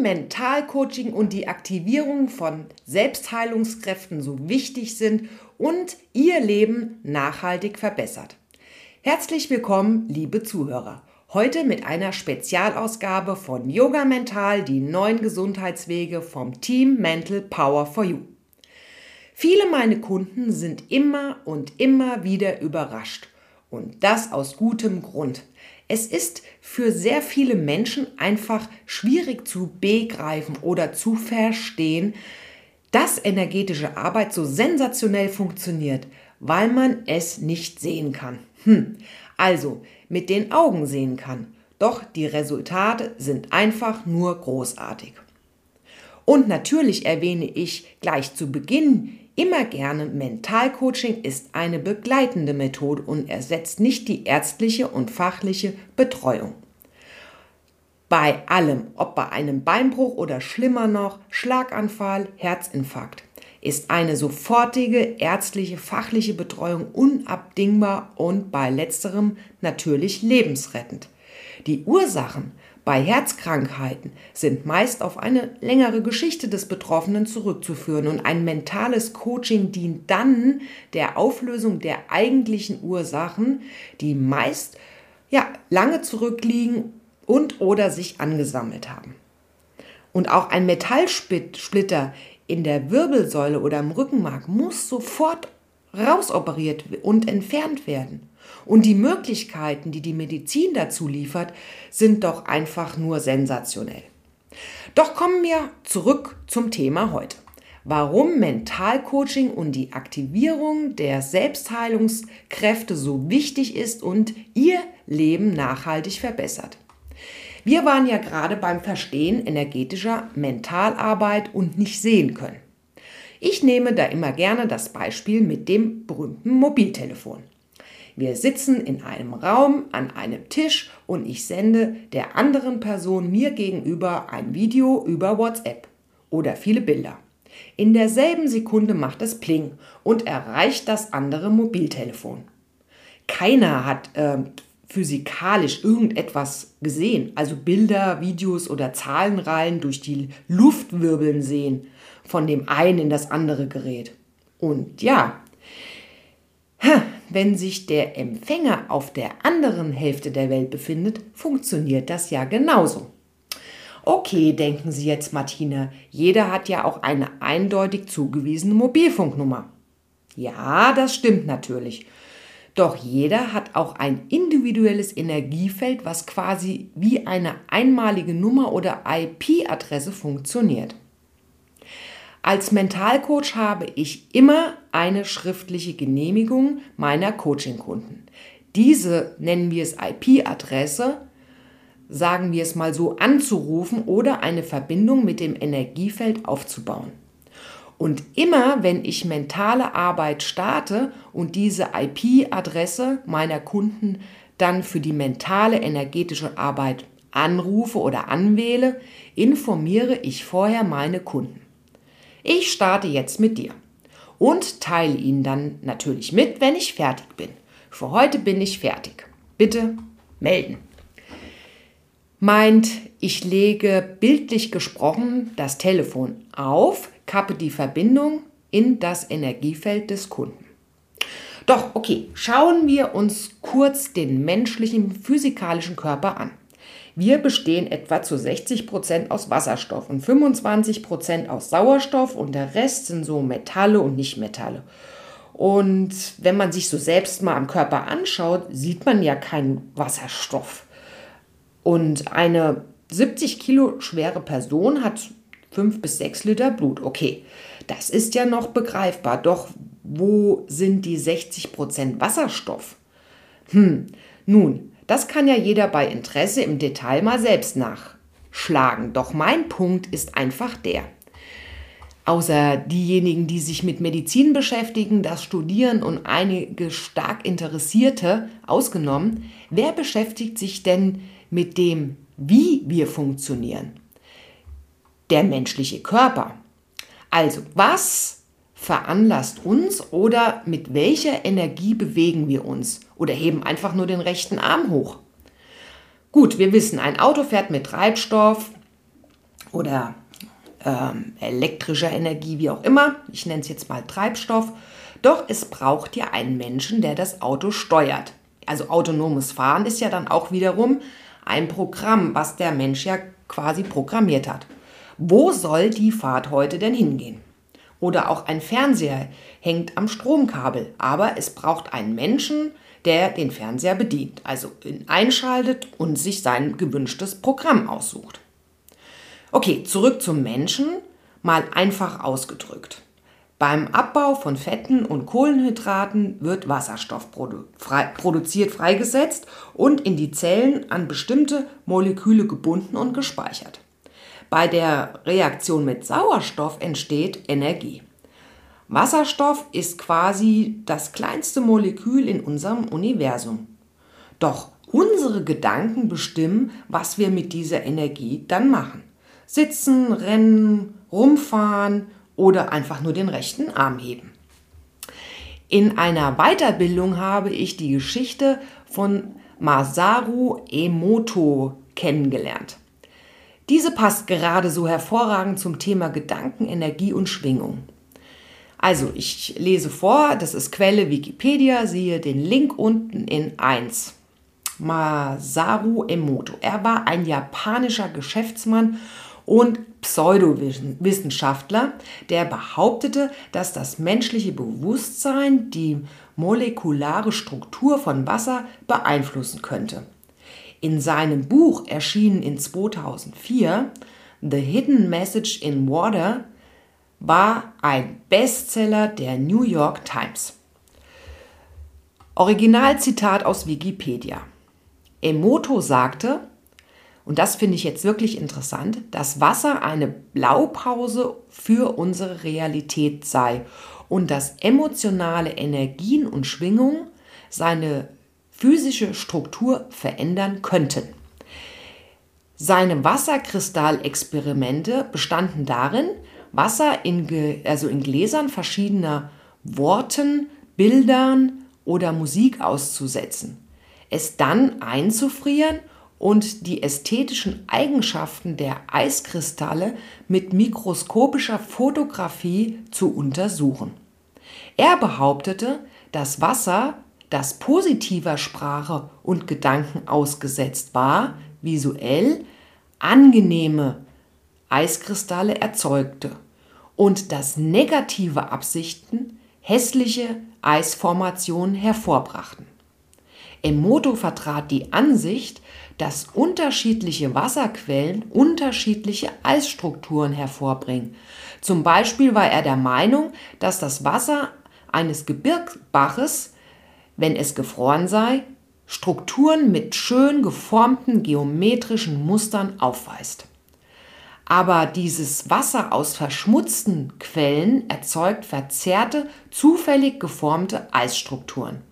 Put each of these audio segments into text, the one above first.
Mentalcoaching und die Aktivierung von Selbstheilungskräften so wichtig sind und Ihr Leben nachhaltig verbessert. Herzlich willkommen, liebe Zuhörer. Heute mit einer Spezialausgabe von Yoga Mental, die neuen Gesundheitswege vom Team Mental Power for You. Viele meiner Kunden sind immer und immer wieder überrascht. Und das aus gutem Grund. Es ist für sehr viele Menschen einfach schwierig zu begreifen oder zu verstehen, dass energetische Arbeit so sensationell funktioniert, weil man es nicht sehen kann. Hm. Also mit den Augen sehen kann. Doch die Resultate sind einfach nur großartig. Und natürlich erwähne ich gleich zu Beginn immer gerne, Mentalcoaching ist eine begleitende Methode und ersetzt nicht die ärztliche und fachliche Betreuung. Bei allem, ob bei einem Beinbruch oder schlimmer noch Schlaganfall, Herzinfarkt, ist eine sofortige ärztliche fachliche Betreuung unabdingbar und bei letzterem natürlich lebensrettend. Die Ursachen bei Herzkrankheiten sind meist auf eine längere Geschichte des Betroffenen zurückzuführen und ein mentales Coaching dient dann der Auflösung der eigentlichen Ursachen, die meist ja, lange zurückliegen und oder sich angesammelt haben. Und auch ein Metallsplitter in der Wirbelsäule oder im Rückenmark muss sofort rausoperiert und entfernt werden. Und die Möglichkeiten, die die Medizin dazu liefert, sind doch einfach nur sensationell. Doch kommen wir zurück zum Thema heute. Warum Mentalcoaching und die Aktivierung der Selbstheilungskräfte so wichtig ist und ihr Leben nachhaltig verbessert. Wir waren ja gerade beim Verstehen energetischer Mentalarbeit und nicht sehen können. Ich nehme da immer gerne das Beispiel mit dem berühmten Mobiltelefon. Wir sitzen in einem Raum an einem Tisch und ich sende der anderen Person mir gegenüber ein Video über WhatsApp oder viele Bilder. In derselben Sekunde macht es Pling und erreicht das andere Mobiltelefon. Keiner hat äh, physikalisch irgendetwas gesehen, also Bilder, Videos oder Zahlenreihen durch die Luft wirbeln sehen von dem einen in das andere Gerät. Und ja, wenn sich der Empfänger auf der anderen Hälfte der Welt befindet, funktioniert das ja genauso. Okay, denken Sie jetzt, Martina, jeder hat ja auch eine eindeutig zugewiesene Mobilfunknummer. Ja, das stimmt natürlich. Doch jeder hat auch ein individuelles Energiefeld, was quasi wie eine einmalige Nummer oder IP-Adresse funktioniert. Als Mentalcoach habe ich immer eine schriftliche Genehmigung meiner Coachingkunden. Diese nennen wir es IP-Adresse, sagen wir es mal so, anzurufen oder eine Verbindung mit dem Energiefeld aufzubauen. Und immer wenn ich mentale Arbeit starte und diese IP-Adresse meiner Kunden dann für die mentale energetische Arbeit anrufe oder anwähle, informiere ich vorher meine Kunden. Ich starte jetzt mit dir und teile Ihnen dann natürlich mit, wenn ich fertig bin. Für heute bin ich fertig. Bitte melden. Meint, ich lege bildlich gesprochen das Telefon auf, kappe die Verbindung in das Energiefeld des Kunden. Doch, okay, schauen wir uns kurz den menschlichen physikalischen Körper an. Wir bestehen etwa zu 60 Prozent aus Wasserstoff und 25 Prozent aus Sauerstoff und der Rest sind so Metalle und Nichtmetalle. Und wenn man sich so selbst mal am Körper anschaut, sieht man ja keinen Wasserstoff. Und eine 70 Kilo schwere Person hat 5 bis 6 Liter Blut. Okay, das ist ja noch begreifbar. Doch wo sind die 60 Prozent Wasserstoff? Hm, nun, das kann ja jeder bei Interesse im Detail mal selbst nachschlagen. Doch mein Punkt ist einfach der. Außer diejenigen, die sich mit Medizin beschäftigen, das studieren und einige stark Interessierte ausgenommen, wer beschäftigt sich denn mit dem, wie wir funktionieren? der menschliche Körper. Also, was veranlasst uns oder mit welcher Energie bewegen wir uns oder heben einfach nur den rechten Arm hoch? Gut, wir wissen, ein Auto fährt mit Treibstoff oder ähm, elektrischer Energie, wie auch immer. Ich nenne es jetzt mal Treibstoff. Doch es braucht ja einen Menschen, der das Auto steuert. Also autonomes Fahren ist ja dann auch wiederum ein Programm, was der Mensch ja quasi programmiert hat. Wo soll die Fahrt heute denn hingehen? Oder auch ein Fernseher hängt am Stromkabel, aber es braucht einen Menschen, der den Fernseher bedient, also ihn einschaltet und sich sein gewünschtes Programm aussucht. Okay, zurück zum Menschen, mal einfach ausgedrückt. Beim Abbau von Fetten und Kohlenhydraten wird Wasserstoff produ frei produziert, freigesetzt und in die Zellen an bestimmte Moleküle gebunden und gespeichert. Bei der Reaktion mit Sauerstoff entsteht Energie. Wasserstoff ist quasi das kleinste Molekül in unserem Universum. Doch unsere Gedanken bestimmen, was wir mit dieser Energie dann machen. Sitzen, rennen, rumfahren oder einfach nur den rechten Arm heben. In einer Weiterbildung habe ich die Geschichte von Masaru Emoto kennengelernt. Diese passt gerade so hervorragend zum Thema Gedanken, Energie und Schwingung. Also, ich lese vor, das ist Quelle Wikipedia, siehe den Link unten in 1. Masaru Emoto. Er war ein japanischer Geschäftsmann und Pseudowissenschaftler, der behauptete, dass das menschliche Bewusstsein die molekulare Struktur von Wasser beeinflussen könnte. In seinem Buch, erschienen in 2004, The Hidden Message in Water, war ein Bestseller der New York Times. Originalzitat aus Wikipedia. Emoto sagte, und das finde ich jetzt wirklich interessant, dass Wasser eine Blaupause für unsere Realität sei und dass emotionale Energien und Schwingungen seine physische Struktur verändern könnten. Seine Wasserkristallexperimente bestanden darin, Wasser in, also in Gläsern verschiedener Worten, Bildern oder Musik auszusetzen, es dann einzufrieren und die ästhetischen Eigenschaften der Eiskristalle mit mikroskopischer Fotografie zu untersuchen. Er behauptete, dass Wasser, das positiver Sprache und Gedanken ausgesetzt war, visuell angenehme Eiskristalle erzeugte und dass negative Absichten hässliche Eisformationen hervorbrachten. Emoto vertrat die Ansicht, dass unterschiedliche Wasserquellen unterschiedliche Eisstrukturen hervorbringen. Zum Beispiel war er der Meinung, dass das Wasser eines Gebirgsbaches, wenn es gefroren sei, Strukturen mit schön geformten geometrischen Mustern aufweist. Aber dieses Wasser aus verschmutzten Quellen erzeugt verzerrte, zufällig geformte Eisstrukturen.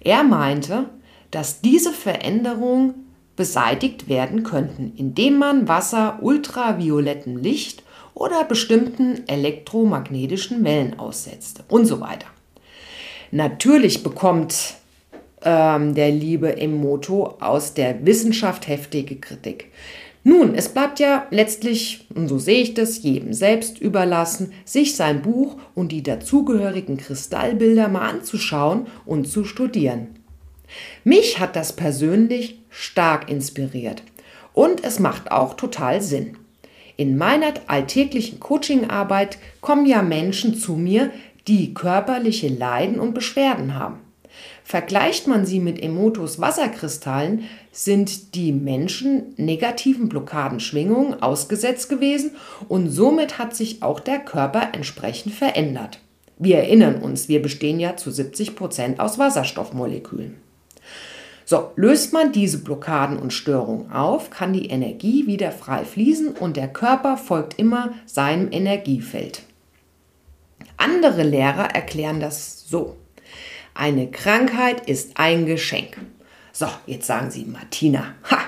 Er meinte, dass diese Veränderungen beseitigt werden könnten, indem man Wasser ultraviolettem Licht oder bestimmten elektromagnetischen Wellen aussetzt und so weiter. Natürlich bekommt ähm, der liebe Emoto aus der Wissenschaft heftige Kritik. Nun, es bleibt ja letztlich, und so sehe ich das, jedem selbst überlassen, sich sein Buch und die dazugehörigen Kristallbilder mal anzuschauen und zu studieren. Mich hat das persönlich stark inspiriert und es macht auch total Sinn. In meiner alltäglichen Coachingarbeit kommen ja Menschen zu mir, die körperliche Leiden und Beschwerden haben. Vergleicht man sie mit Emotos Wasserkristallen, sind die Menschen negativen Blockadenschwingungen ausgesetzt gewesen und somit hat sich auch der Körper entsprechend verändert. Wir erinnern uns, wir bestehen ja zu 70 Prozent aus Wasserstoffmolekülen. So, löst man diese Blockaden und Störungen auf, kann die Energie wieder frei fließen und der Körper folgt immer seinem Energiefeld. Andere Lehrer erklären das so. Eine Krankheit ist ein Geschenk. So, jetzt sagen Sie, Martina, ha!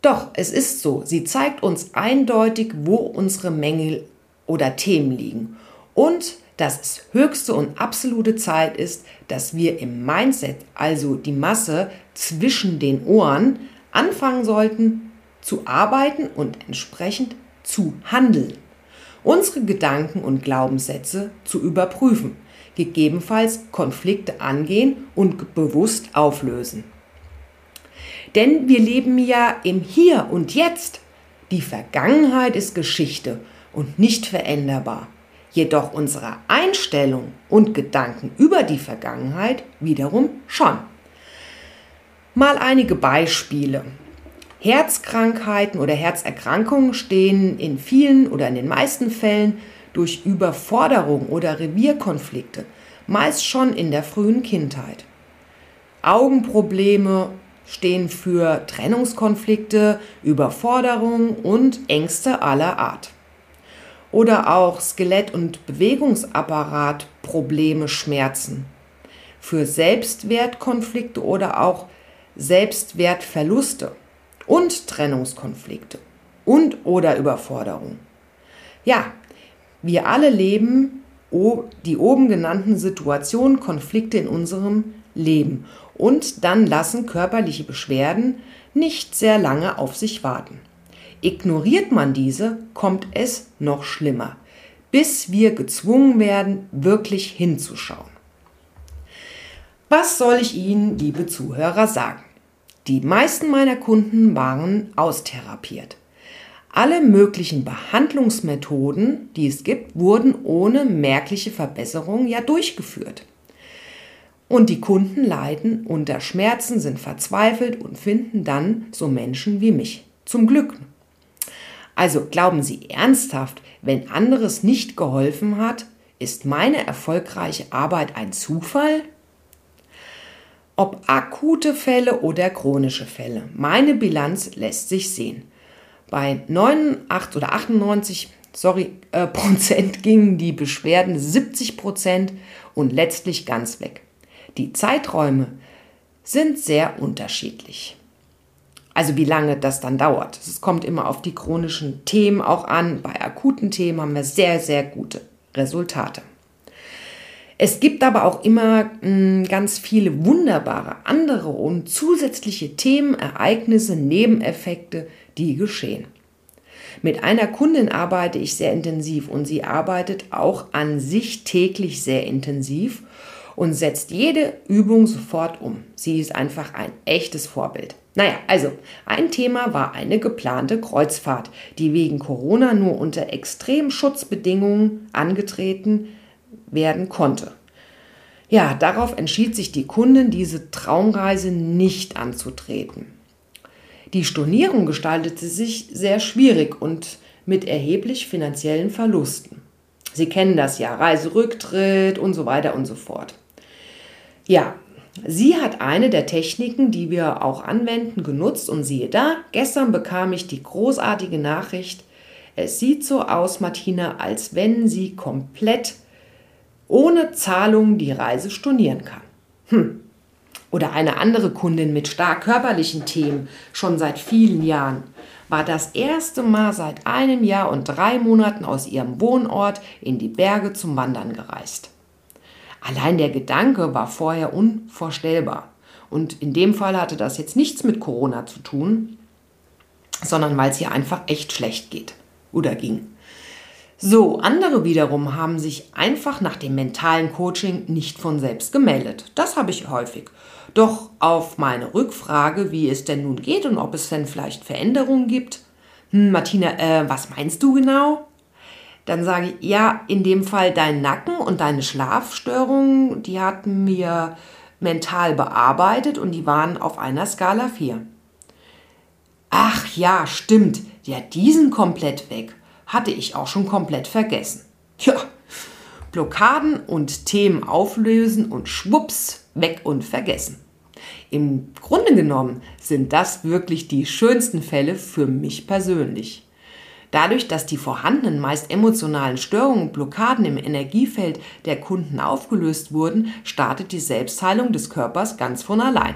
Doch, es ist so. Sie zeigt uns eindeutig, wo unsere Mängel oder Themen liegen. Und dass es höchste und absolute Zeit ist, dass wir im Mindset, also die Masse zwischen den Ohren, anfangen sollten zu arbeiten und entsprechend zu handeln, unsere Gedanken und Glaubenssätze zu überprüfen, gegebenenfalls Konflikte angehen und bewusst auflösen. Denn wir leben ja im Hier und Jetzt. Die Vergangenheit ist Geschichte und nicht veränderbar. Jedoch unsere Einstellung und Gedanken über die Vergangenheit wiederum schon. Mal einige Beispiele. Herzkrankheiten oder Herzerkrankungen stehen in vielen oder in den meisten Fällen durch Überforderung oder Revierkonflikte, meist schon in der frühen Kindheit. Augenprobleme stehen für Trennungskonflikte, Überforderung und Ängste aller Art. Oder auch Skelett- und Bewegungsapparatprobleme, Schmerzen. Für Selbstwertkonflikte oder auch Selbstwertverluste und Trennungskonflikte und oder Überforderung. Ja, wir alle leben die oben genannten Situationen, Konflikte in unserem Leben und dann lassen körperliche Beschwerden nicht sehr lange auf sich warten. Ignoriert man diese, kommt es noch schlimmer, bis wir gezwungen werden, wirklich hinzuschauen. Was soll ich Ihnen, liebe Zuhörer, sagen? Die meisten meiner Kunden waren austherapiert. Alle möglichen Behandlungsmethoden, die es gibt, wurden ohne merkliche Verbesserung ja durchgeführt. Und die Kunden leiden unter Schmerzen, sind verzweifelt und finden dann so Menschen wie mich. Zum Glück. Also glauben Sie ernsthaft, wenn anderes nicht geholfen hat, ist meine erfolgreiche Arbeit ein Zufall? Ob akute Fälle oder chronische Fälle, meine Bilanz lässt sich sehen. Bei 89 oder 98 sorry, äh, Prozent gingen die Beschwerden 70 Prozent und letztlich ganz weg. Die Zeiträume sind sehr unterschiedlich. Also wie lange das dann dauert. Es kommt immer auf die chronischen Themen auch an. Bei akuten Themen haben wir sehr, sehr gute Resultate. Es gibt aber auch immer hm, ganz viele wunderbare andere und zusätzliche Themen, Ereignisse, Nebeneffekte, die geschehen. Mit einer Kundin arbeite ich sehr intensiv und sie arbeitet auch an sich täglich sehr intensiv und setzt jede Übung sofort um. Sie ist einfach ein echtes Vorbild. Naja, also ein Thema war eine geplante Kreuzfahrt, die wegen Corona nur unter extremen Schutzbedingungen angetreten werden konnte. Ja, darauf entschied sich die Kundin, diese Traumreise nicht anzutreten. Die Stornierung gestaltete sich sehr schwierig und mit erheblich finanziellen Verlusten. Sie kennen das ja, Reiserücktritt und so weiter und so fort. Ja, sie hat eine der Techniken, die wir auch anwenden, genutzt und siehe da, gestern bekam ich die großartige Nachricht, es sieht so aus, Martina, als wenn sie komplett ohne Zahlung die Reise stornieren kann. Hm. Oder eine andere Kundin mit stark körperlichen Themen, schon seit vielen Jahren, war das erste Mal seit einem Jahr und drei Monaten aus ihrem Wohnort in die Berge zum Wandern gereist. Allein der Gedanke war vorher unvorstellbar. Und in dem Fall hatte das jetzt nichts mit Corona zu tun, sondern weil es ihr einfach echt schlecht geht oder ging. So, andere wiederum haben sich einfach nach dem mentalen Coaching nicht von selbst gemeldet. Das habe ich häufig. Doch auf meine Rückfrage, wie es denn nun geht und ob es denn vielleicht Veränderungen gibt, hm, Martina, äh, was meinst du genau? Dann sage ich, ja, in dem Fall dein Nacken und deine Schlafstörungen, die hatten mir mental bearbeitet und die waren auf einer Skala 4. Ach ja, stimmt, ja, diesen komplett weg hatte ich auch schon komplett vergessen. Ja, Blockaden und Themen auflösen und schwupps, weg und vergessen. Im Grunde genommen sind das wirklich die schönsten Fälle für mich persönlich. Dadurch, dass die vorhandenen meist emotionalen Störungen und Blockaden im Energiefeld der Kunden aufgelöst wurden, startet die Selbstheilung des Körpers ganz von allein.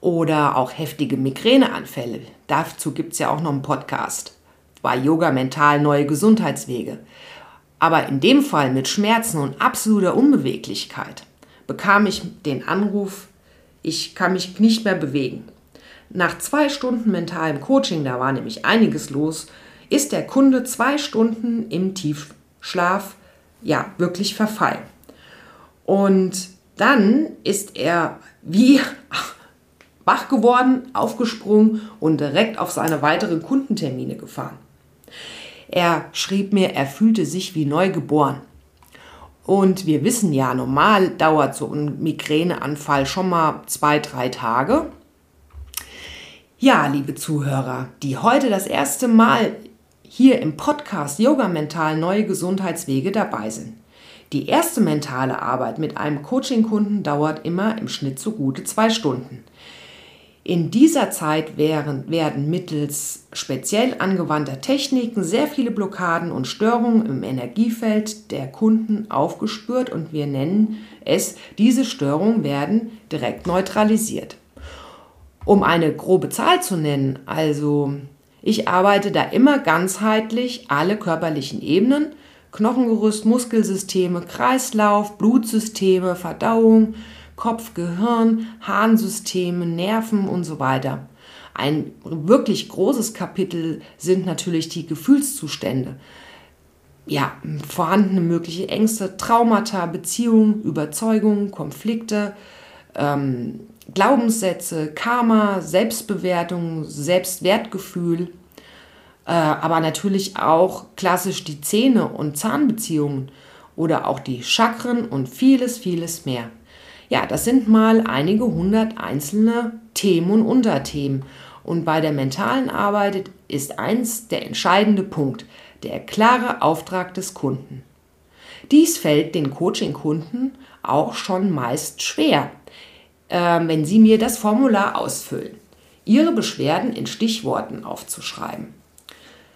Oder auch heftige Migräneanfälle. Dazu gibt es ja auch noch einen Podcast bei Yoga mental neue Gesundheitswege. Aber in dem Fall mit Schmerzen und absoluter Unbeweglichkeit bekam ich den Anruf, ich kann mich nicht mehr bewegen. Nach zwei Stunden mentalem Coaching, da war nämlich einiges los, ist der Kunde zwei Stunden im Tiefschlaf ja wirklich verfallen. Und dann ist er wie wach geworden, aufgesprungen und direkt auf seine weiteren Kundentermine gefahren. Er schrieb mir, er fühlte sich wie neu geboren. Und wir wissen ja, normal dauert so ein Migräneanfall schon mal zwei, drei Tage. Ja, liebe Zuhörer, die heute das erste Mal hier im Podcast Yoga Mental Neue Gesundheitswege dabei sind. Die erste mentale Arbeit mit einem Coaching-Kunden dauert immer im Schnitt so gute zwei Stunden. In dieser Zeit wären, werden mittels speziell angewandter Techniken sehr viele Blockaden und Störungen im Energiefeld der Kunden aufgespürt und wir nennen es, diese Störungen werden direkt neutralisiert. Um eine grobe Zahl zu nennen, also ich arbeite da immer ganzheitlich alle körperlichen Ebenen, Knochengerüst, Muskelsysteme, Kreislauf, Blutsysteme, Verdauung, Kopf, Gehirn, Harnsysteme, Nerven und so weiter. Ein wirklich großes Kapitel sind natürlich die Gefühlszustände. Ja, vorhandene mögliche Ängste, Traumata, Beziehungen, Überzeugungen, Konflikte, ähm, Glaubenssätze, Karma, Selbstbewertung, Selbstwertgefühl, äh, aber natürlich auch klassisch die Zähne und Zahnbeziehungen oder auch die Chakren und vieles, vieles mehr. Ja, das sind mal einige hundert einzelne Themen und Unterthemen. Und bei der mentalen Arbeit ist eins der entscheidende Punkt, der klare Auftrag des Kunden. Dies fällt den Coaching-Kunden auch schon meist schwer, äh, wenn sie mir das Formular ausfüllen, ihre Beschwerden in Stichworten aufzuschreiben.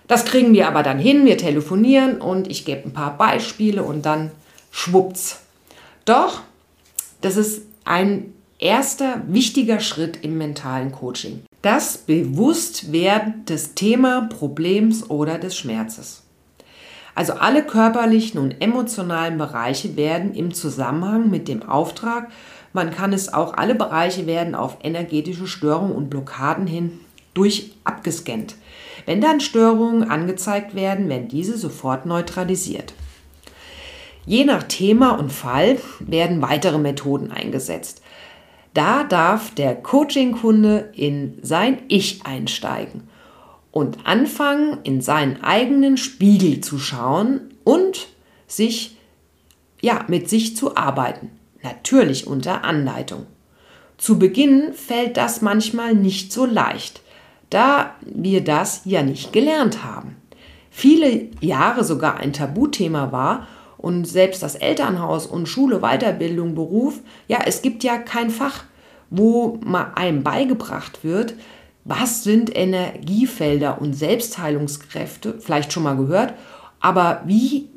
Das kriegen wir aber dann hin, wir telefonieren und ich gebe ein paar Beispiele und dann schwupps. Doch, das ist ein erster wichtiger Schritt im mentalen Coaching. Das Bewusstwerden des Thema Problems oder des Schmerzes. Also alle körperlichen und emotionalen Bereiche werden im Zusammenhang mit dem Auftrag, man kann es auch, alle Bereiche werden auf energetische Störungen und Blockaden hin durch abgescannt. Wenn dann Störungen angezeigt werden, werden diese sofort neutralisiert. Je nach Thema und Fall werden weitere Methoden eingesetzt. Da darf der Coaching-Kunde in sein Ich einsteigen und anfangen, in seinen eigenen Spiegel zu schauen und sich ja, mit sich zu arbeiten. Natürlich unter Anleitung. Zu Beginn fällt das manchmal nicht so leicht da wir das ja nicht gelernt haben. Viele Jahre sogar ein Tabuthema war und selbst das Elternhaus und Schule, Weiterbildung, Beruf, ja, es gibt ja kein Fach, wo mal einem beigebracht wird, was sind Energiefelder und Selbstheilungskräfte, vielleicht schon mal gehört, aber wie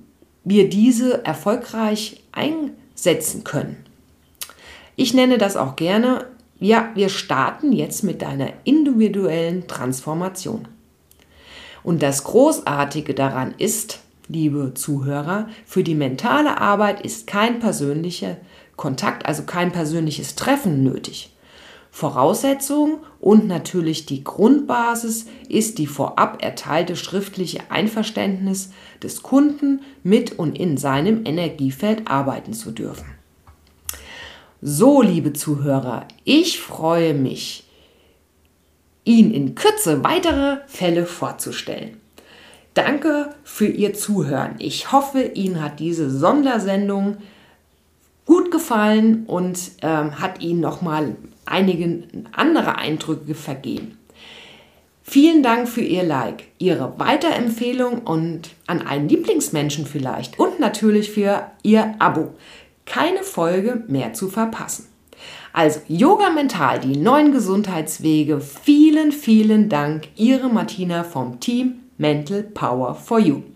wir diese erfolgreich einsetzen können. Ich nenne das auch gerne ja, wir starten jetzt mit deiner individuellen Transformation. Und das Großartige daran ist, liebe Zuhörer, für die mentale Arbeit ist kein persönlicher Kontakt, also kein persönliches Treffen nötig. Voraussetzung und natürlich die Grundbasis ist die vorab erteilte schriftliche Einverständnis des Kunden, mit und in seinem Energiefeld arbeiten zu dürfen. So, liebe Zuhörer, ich freue mich, Ihnen in Kürze weitere Fälle vorzustellen. Danke für Ihr Zuhören. Ich hoffe, Ihnen hat diese Sondersendung gut gefallen und ähm, hat Ihnen nochmal einige andere Eindrücke vergeben. Vielen Dank für Ihr Like, Ihre Weiterempfehlung und an einen Lieblingsmenschen vielleicht und natürlich für Ihr Abo keine Folge mehr zu verpassen. Also Yoga Mental, die neuen Gesundheitswege. Vielen, vielen Dank, Ihre Martina vom Team Mental Power for You.